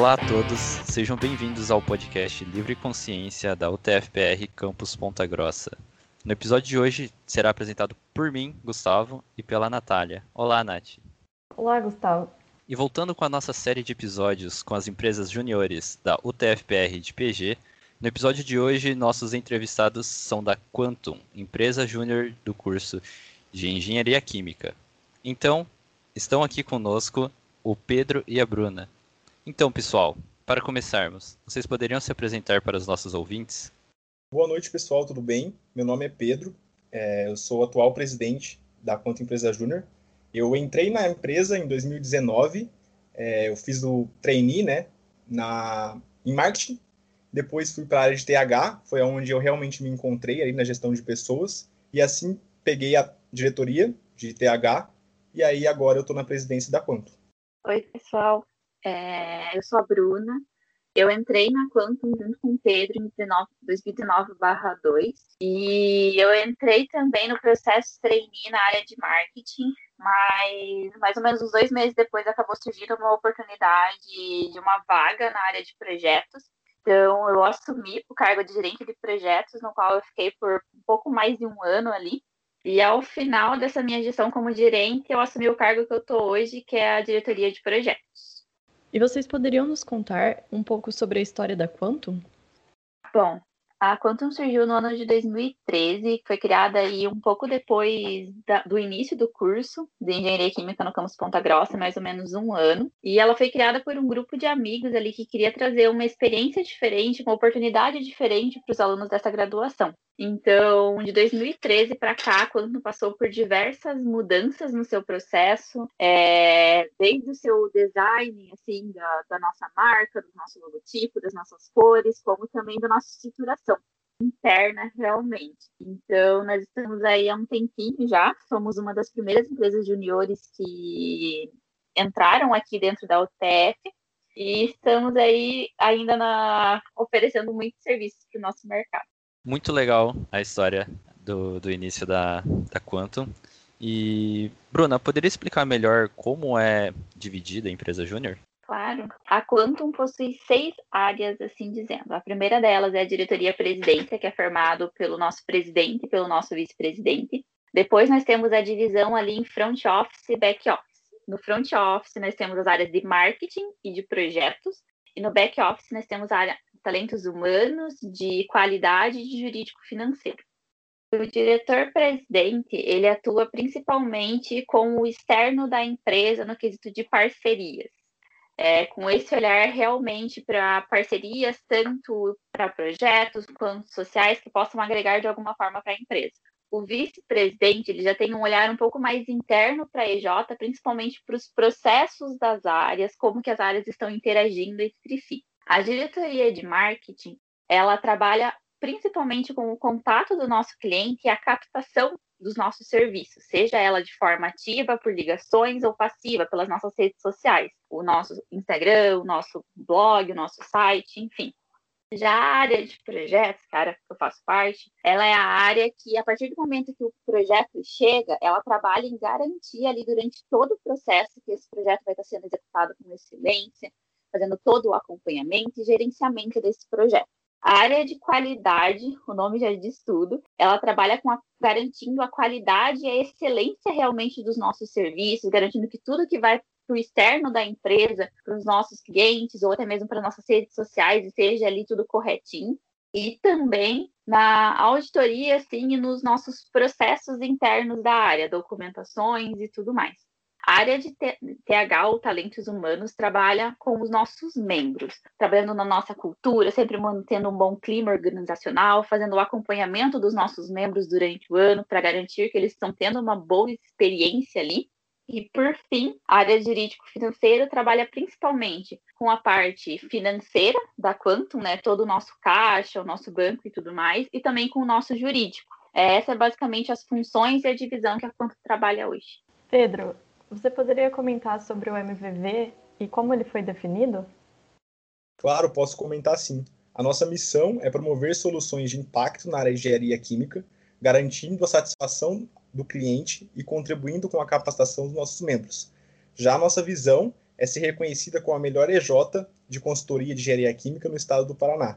Olá a todos, sejam bem-vindos ao podcast Livre Consciência da UTFPR Campus Ponta Grossa. No episódio de hoje será apresentado por mim, Gustavo, e pela Natália. Olá, Nath. Olá, Gustavo. E voltando com a nossa série de episódios com as empresas juniores da UTFPR de PG, no episódio de hoje nossos entrevistados são da Quantum, empresa júnior do curso de Engenharia Química. Então, estão aqui conosco o Pedro e a Bruna. Então, pessoal, para começarmos, vocês poderiam se apresentar para os nossos ouvintes? Boa noite, pessoal, tudo bem? Meu nome é Pedro, é, eu sou o atual presidente da Quantum Empresa Júnior eu entrei na empresa em 2019, é, eu fiz o trainee, né, na, em marketing, depois fui para a área de TH, foi onde eu realmente me encontrei aí na gestão de pessoas, e assim peguei a diretoria de TH, e aí agora eu estou na presidência da Quanto. Oi, pessoal, é, eu sou a Bruna, eu entrei na Quantum junto com o Pedro em 2019/2 e eu entrei também no processo trainee na área de marketing, mas mais ou menos uns dois meses depois acabou surgindo uma oportunidade de uma vaga na área de projetos. Então eu assumi o cargo de gerente de projetos, no qual eu fiquei por um pouco mais de um ano ali. E ao final dessa minha gestão como gerente, eu assumi o cargo que eu estou hoje, que é a diretoria de projetos. E vocês poderiam nos contar um pouco sobre a história da Quantum? Bom, a Quantum surgiu no ano de 2013, foi criada aí um pouco depois da, do início do curso de Engenharia Química no campus Ponta Grossa, mais ou menos um ano. E ela foi criada por um grupo de amigos ali que queria trazer uma experiência diferente, uma oportunidade diferente para os alunos dessa graduação. Então, de 2013 para cá, quando passou por diversas mudanças no seu processo, é, desde o seu design, assim, da, da nossa marca, do nosso logotipo, das nossas cores, como também da nossa estruturação interna realmente. Então, nós estamos aí há um tempinho já, somos uma das primeiras empresas juniores que entraram aqui dentro da UTF e estamos aí ainda na, oferecendo muitos serviços para o nosso mercado. Muito legal a história do, do início da, da Quantum. E, Bruna, poderia explicar melhor como é dividida a empresa júnior? Claro. A Quantum possui seis áreas, assim dizendo. A primeira delas é a diretoria presidência, que é formado pelo nosso presidente e pelo nosso vice-presidente. Depois nós temos a divisão ali em front office e back office. No front office nós temos as áreas de marketing e de projetos. E no back office nós temos a área de talentos humanos, de qualidade e de jurídico financeiro. O diretor-presidente, ele atua principalmente com o externo da empresa no quesito de parcerias é, com esse olhar realmente para parcerias, tanto para projetos quanto sociais, que possam agregar de alguma forma para a empresa. O vice-presidente ele já tem um olhar um pouco mais interno para a EJ, principalmente para os processos das áreas, como que as áreas estão interagindo entre si. A diretoria de marketing, ela trabalha principalmente com o contato do nosso cliente e a captação dos nossos serviços, seja ela de forma ativa, por ligações ou passiva, pelas nossas redes sociais, o nosso Instagram, o nosso blog, o nosso site, enfim. Já a área de projetos, cara, que eu faço parte, ela é a área que, a partir do momento que o projeto chega, ela trabalha em garantir ali durante todo o processo que esse projeto vai estar sendo executado com excelência, fazendo todo o acompanhamento e gerenciamento desse projeto. A área de qualidade, o nome já diz tudo, ela trabalha com a, garantindo a qualidade e a excelência realmente dos nossos serviços, garantindo que tudo que vai para o externo da empresa, para os nossos clientes, ou até mesmo para nossas redes sociais, esteja ali tudo corretinho. E também na auditoria, sim, e nos nossos processos internos da área, documentações e tudo mais. A área de TH, ou Talentos Humanos, trabalha com os nossos membros, trabalhando na nossa cultura, sempre mantendo um bom clima organizacional, fazendo o acompanhamento dos nossos membros durante o ano para garantir que eles estão tendo uma boa experiência ali. E, por fim, a área jurídico-financeira trabalha principalmente com a parte financeira da Quantum, né, todo o nosso caixa, o nosso banco e tudo mais, e também com o nosso jurídico. Essa é basicamente as funções e a divisão que a Quantum trabalha hoje. Pedro, você poderia comentar sobre o MVV e como ele foi definido? Claro, posso comentar sim. A nossa missão é promover soluções de impacto na área de engenharia química, garantindo a satisfação do cliente e contribuindo com a capacitação dos nossos membros. Já a nossa visão é ser reconhecida como a melhor EJ de consultoria de engenharia química no estado do Paraná.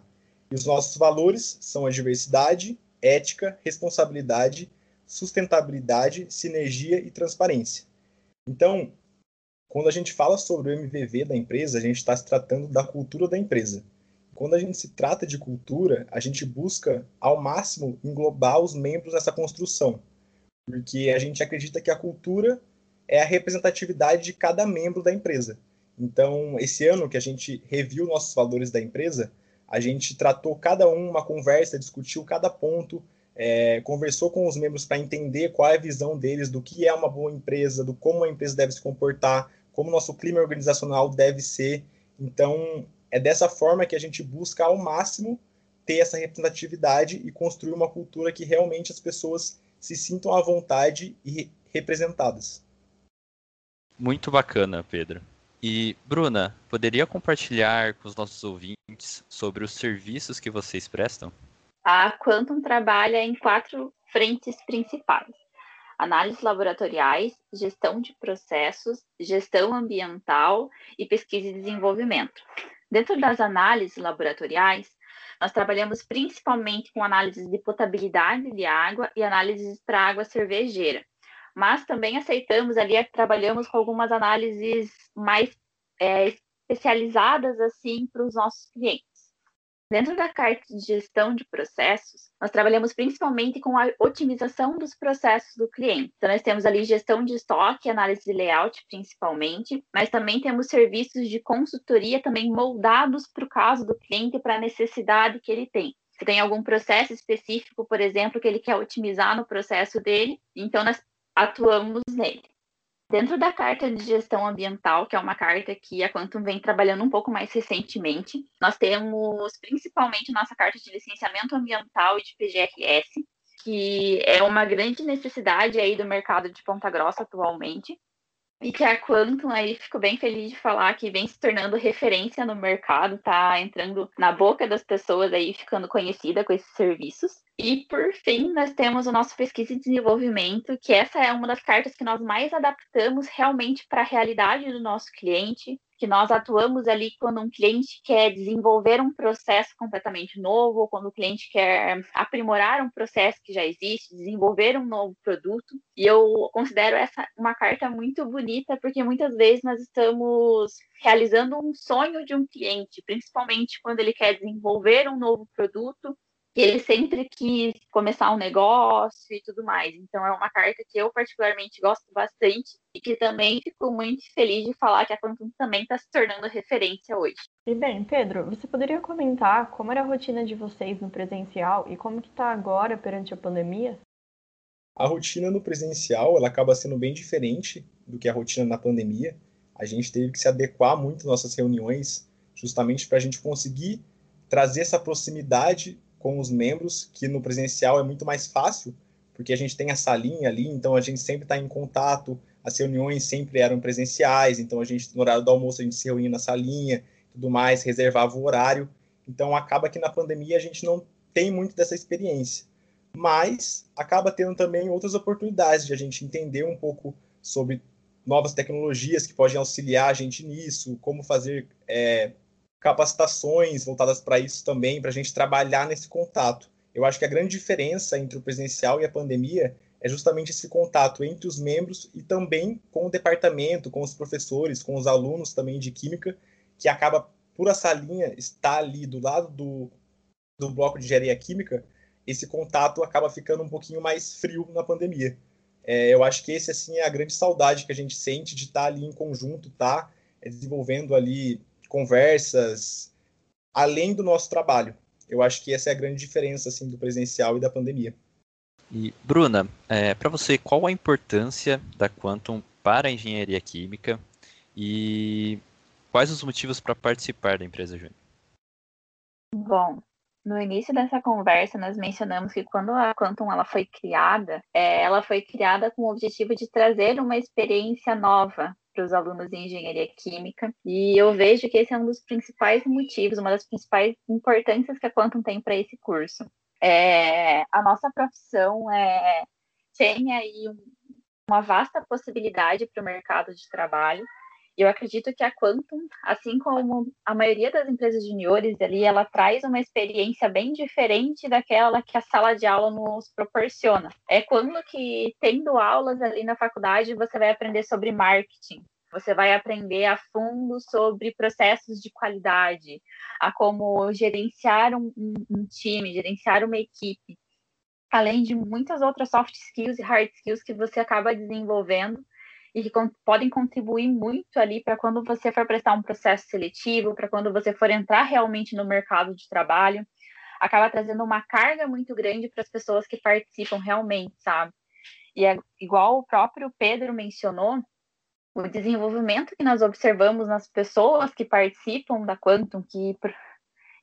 E os nossos valores são a diversidade, ética, responsabilidade, sustentabilidade, sinergia e transparência. Então, quando a gente fala sobre o MVV da empresa, a gente está se tratando da cultura da empresa. Quando a gente se trata de cultura, a gente busca ao máximo englobar os membros nessa construção, porque a gente acredita que a cultura é a representatividade de cada membro da empresa. Então, esse ano que a gente reviu nossos valores da empresa, a gente tratou cada um uma conversa, discutiu cada ponto, é, conversou com os membros para entender qual é a visão deles do que é uma boa empresa, do como a empresa deve se comportar, como o nosso clima organizacional deve ser. Então, é dessa forma que a gente busca ao máximo ter essa representatividade e construir uma cultura que realmente as pessoas se sintam à vontade e representadas. Muito bacana, Pedro. E, Bruna, poderia compartilhar com os nossos ouvintes sobre os serviços que vocês prestam? A Quantum trabalha em quatro frentes principais: análises laboratoriais, gestão de processos, gestão ambiental e pesquisa e desenvolvimento. Dentro das análises laboratoriais, nós trabalhamos principalmente com análises de potabilidade de água e análises para água cervejeira. Mas também aceitamos ali, trabalhamos com algumas análises mais é, especializadas assim para os nossos clientes. Dentro da carta de gestão de processos, nós trabalhamos principalmente com a otimização dos processos do cliente. Então, nós temos ali gestão de estoque, análise de layout, principalmente, mas também temos serviços de consultoria também moldados para o caso do cliente, para a necessidade que ele tem. Se tem algum processo específico, por exemplo, que ele quer otimizar no processo dele, então nós atuamos nele. Dentro da carta de gestão ambiental, que é uma carta que a Quantum vem trabalhando um pouco mais recentemente, nós temos principalmente nossa carta de licenciamento ambiental e de PGRS, que é uma grande necessidade aí do mercado de Ponta Grossa atualmente, e que a Quantum aí fico bem feliz de falar que vem se tornando referência no mercado, tá entrando na boca das pessoas aí, ficando conhecida com esses serviços. E por fim, nós temos o nosso pesquisa e desenvolvimento, que essa é uma das cartas que nós mais adaptamos realmente para a realidade do nosso cliente, que nós atuamos ali quando um cliente quer desenvolver um processo completamente novo, ou quando o cliente quer aprimorar um processo que já existe, desenvolver um novo produto. E eu considero essa uma carta muito bonita, porque muitas vezes nós estamos realizando um sonho de um cliente, principalmente quando ele quer desenvolver um novo produto que ele sempre quis começar um negócio e tudo mais. Então é uma carta que eu particularmente gosto bastante e que também fico muito feliz de falar que a Quantum também está se tornando referência hoje. E bem, Pedro, você poderia comentar como era a rotina de vocês no presencial e como que está agora perante a pandemia? A rotina no presencial ela acaba sendo bem diferente do que a rotina na pandemia. A gente teve que se adequar muito às nossas reuniões, justamente para a gente conseguir trazer essa proximidade com os membros, que no presencial é muito mais fácil, porque a gente tem a salinha ali, então a gente sempre está em contato, as reuniões sempre eram presenciais, então a gente, no horário do almoço, a gente se reunia na salinha, tudo mais, reservava o horário, então acaba que na pandemia a gente não tem muito dessa experiência, mas acaba tendo também outras oportunidades de a gente entender um pouco sobre novas tecnologias que podem auxiliar a gente nisso, como fazer é, capacitações voltadas para isso também, para a gente trabalhar nesse contato. Eu acho que a grande diferença entre o presencial e a pandemia é justamente esse contato entre os membros e também com o departamento, com os professores, com os alunos também de química, que acaba, por essa linha estar ali do lado do, do bloco de engenharia química, esse contato acaba ficando um pouquinho mais frio na pandemia. É, eu acho que esse assim é a grande saudade que a gente sente de estar ali em conjunto, tá desenvolvendo ali conversas, além do nosso trabalho. Eu acho que essa é a grande diferença assim do presencial e da pandemia. E Bruna, é, para você, qual a importância da Quantum para a engenharia química e quais os motivos para participar da empresa Júnior? Bom, no início dessa conversa, nós mencionamos que quando a Quantum ela foi criada, é, ela foi criada com o objetivo de trazer uma experiência nova para os alunos de engenharia química. E eu vejo que esse é um dos principais motivos, uma das principais importâncias que a Quantum tem para esse curso. É, a nossa profissão é, tem aí um, uma vasta possibilidade para o mercado de trabalho. Eu acredito que a Quantum, assim como a maioria das empresas juniores ali, ela traz uma experiência bem diferente daquela que a sala de aula nos proporciona. É quando que, tendo aulas ali na faculdade, você vai aprender sobre marketing, você vai aprender a fundo sobre processos de qualidade, a como gerenciar um, um, time, gerenciar uma equipe, além de muitas outras soft skills e hard skills que você acaba desenvolvendo e que podem contribuir muito ali para quando você for prestar um processo seletivo, para quando você for entrar realmente no mercado de trabalho, acaba trazendo uma carga muito grande para as pessoas que participam realmente, sabe? E é igual o próprio Pedro mencionou, o desenvolvimento que nós observamos nas pessoas que participam da Quantum, que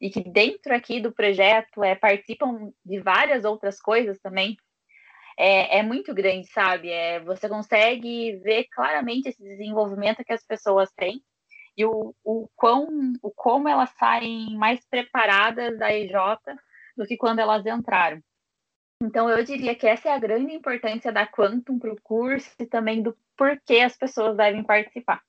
e que dentro aqui do projeto é, participam de várias outras coisas também, é, é muito grande, sabe? É, você consegue ver claramente esse desenvolvimento que as pessoas têm e o, o, quão, o como elas saem mais preparadas da EJ do que quando elas entraram. Então, eu diria que essa é a grande importância da Quantum para o curso e também do porquê as pessoas devem participar.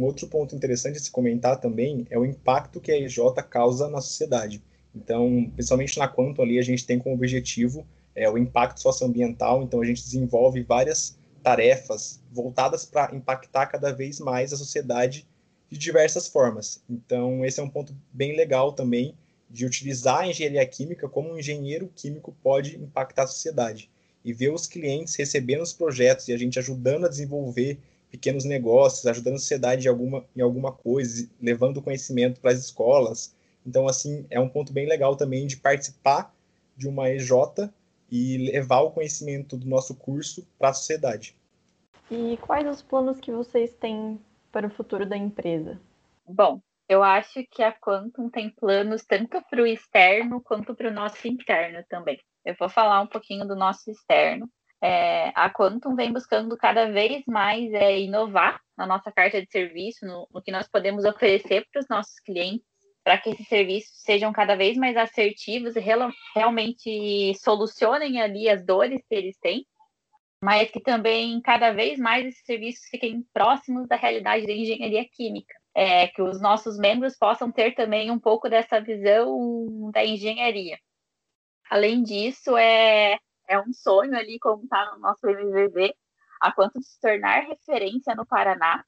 Um outro ponto interessante de se comentar também é o impacto que a EJ causa na sociedade. Então, principalmente na Quantum ali, a gente tem como objetivo é, o impacto socioambiental, então a gente desenvolve várias tarefas voltadas para impactar cada vez mais a sociedade de diversas formas. Então, esse é um ponto bem legal também de utilizar a engenharia química como um engenheiro químico pode impactar a sociedade e ver os clientes recebendo os projetos e a gente ajudando a desenvolver pequenos negócios, ajudando a sociedade em alguma, em alguma coisa, levando conhecimento para as escolas. Então, assim, é um ponto bem legal também de participar de uma EJ e levar o conhecimento do nosso curso para a sociedade. E quais os planos que vocês têm para o futuro da empresa? Bom, eu acho que a Quantum tem planos tanto para o externo quanto para o nosso interno também. Eu vou falar um pouquinho do nosso externo. É, a Quantum vem buscando cada vez mais é, inovar na nossa carta de serviço, no, no que nós podemos oferecer para os nossos clientes para que esses serviços sejam cada vez mais assertivos e real, realmente solucionem ali as dores que eles têm, mas que também cada vez mais esses serviços fiquem próximos da realidade da engenharia química. É, que os nossos membros possam ter também um pouco dessa visão da engenharia. Além disso, é, é um sonho ali, como está no nosso MVV, a quanto se tornar referência no Paraná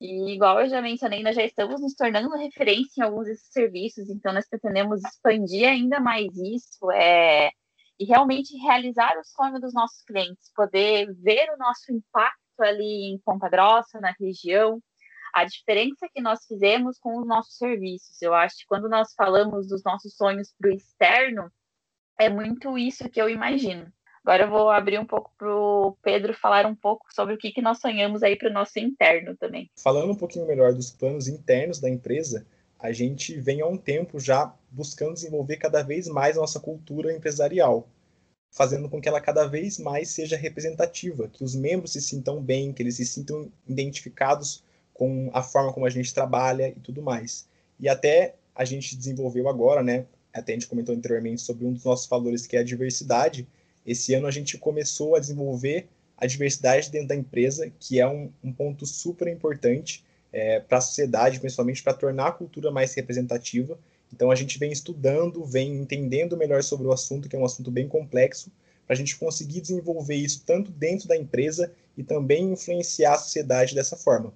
e igual eu já mencionei, nós já estamos nos tornando referência em alguns desses serviços, então nós pretendemos expandir ainda mais isso é, e realmente realizar o sonho dos nossos clientes, poder ver o nosso impacto ali em Ponta Grossa, na região, a diferença que nós fizemos com os nossos serviços. Eu acho que quando nós falamos dos nossos sonhos para o externo, é muito isso que eu imagino. Agora eu vou abrir um pouco para o Pedro falar um pouco sobre o que, que nós sonhamos aí para o nosso interno também. Falando um pouquinho melhor dos planos internos da empresa, a gente vem há um tempo já buscando desenvolver cada vez mais a nossa cultura empresarial, fazendo com que ela cada vez mais seja representativa, que os membros se sintam bem, que eles se sintam identificados com a forma como a gente trabalha e tudo mais. E até a gente desenvolveu agora, né? Até a gente comentou anteriormente sobre um dos nossos valores que é a diversidade esse ano a gente começou a desenvolver a diversidade dentro da empresa, que é um, um ponto super importante é, para a sociedade, principalmente para tornar a cultura mais representativa. Então a gente vem estudando, vem entendendo melhor sobre o assunto, que é um assunto bem complexo, para a gente conseguir desenvolver isso tanto dentro da empresa e também influenciar a sociedade dessa forma.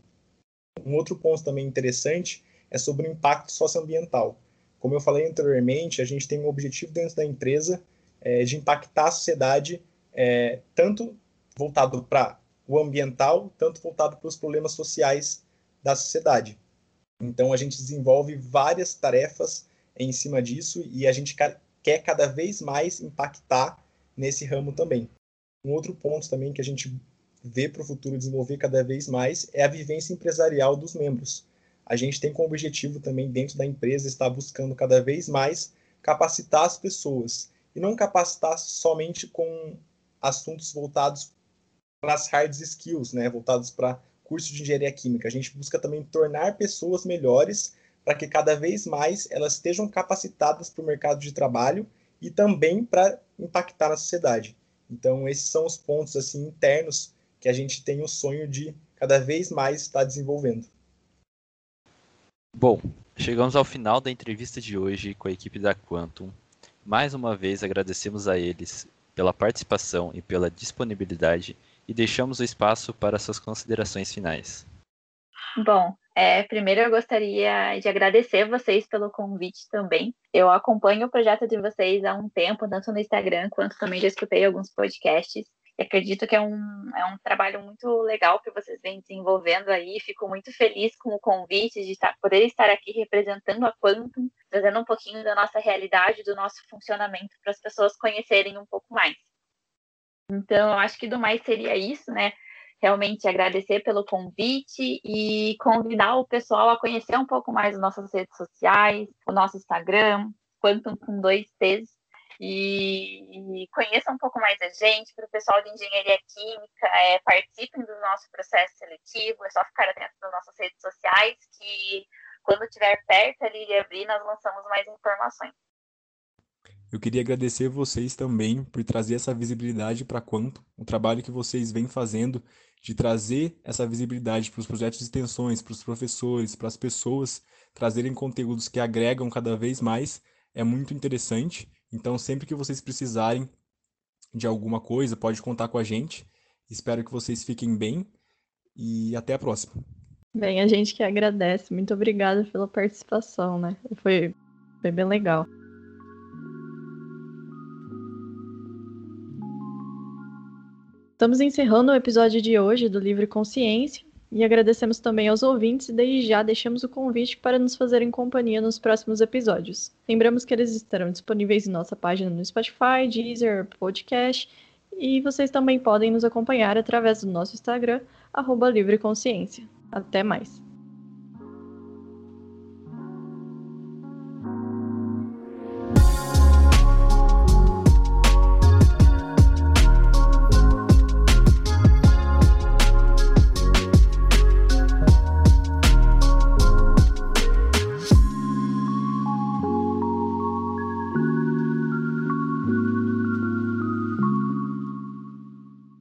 Um outro ponto também interessante é sobre o impacto socioambiental. Como eu falei anteriormente, a gente tem um objetivo dentro da empresa é, de impactar a sociedade, é, tanto voltado para o ambiental, tanto voltado para os problemas sociais da sociedade. Então, a gente desenvolve várias tarefas em cima disso e a gente quer cada vez mais impactar nesse ramo também. Um outro ponto também que a gente vê para o futuro desenvolver cada vez mais é a vivência empresarial dos membros. A gente tem como objetivo também, dentro da empresa, estar buscando cada vez mais capacitar as pessoas e não capacitar somente com assuntos voltados para as hard skills, né, voltados para curso de engenharia química. A gente busca também tornar pessoas melhores para que cada vez mais elas estejam capacitadas para o mercado de trabalho e também para impactar na sociedade. Então, esses são os pontos assim internos que a gente tem o sonho de cada vez mais está desenvolvendo. Bom, chegamos ao final da entrevista de hoje com a equipe da Quantum. Mais uma vez agradecemos a eles pela participação e pela disponibilidade e deixamos o espaço para suas considerações finais. Bom, é, primeiro eu gostaria de agradecer vocês pelo convite também. Eu acompanho o projeto de vocês há um tempo, tanto no Instagram quanto também já escutei alguns podcasts. Acredito que é um, é um trabalho muito legal que vocês vêm desenvolvendo aí. Fico muito feliz com o convite de estar, poder estar aqui representando a Quantum, trazendo um pouquinho da nossa realidade, do nosso funcionamento, para as pessoas conhecerem um pouco mais. Então, eu acho que do mais seria isso, né? Realmente agradecer pelo convite e convidar o pessoal a conhecer um pouco mais as nossas redes sociais, o nosso Instagram, Quantum com dois T's, e, e conheça um pouco mais a gente, para o pessoal de engenharia química, é, participem do nosso processo seletivo, é só ficar atento nas nossas redes sociais, que quando estiver perto ali de abrir, nós lançamos mais informações. Eu queria agradecer vocês também por trazer essa visibilidade para quanto o trabalho que vocês vêm fazendo de trazer essa visibilidade para os projetos de extensões, para os professores, para as pessoas, trazerem conteúdos que agregam cada vez mais, é muito interessante então, sempre que vocês precisarem de alguma coisa, pode contar com a gente. Espero que vocês fiquem bem e até a próxima. Bem, a gente que agradece. Muito obrigada pela participação, né? Foi, foi bem legal. Estamos encerrando o episódio de hoje do Livre Consciência. E agradecemos também aos ouvintes e desde já deixamos o convite para nos fazerem companhia nos próximos episódios. Lembramos que eles estarão disponíveis em nossa página no Spotify, Deezer, Podcast e vocês também podem nos acompanhar através do nosso Instagram, arroba Livre Consciência. Até mais!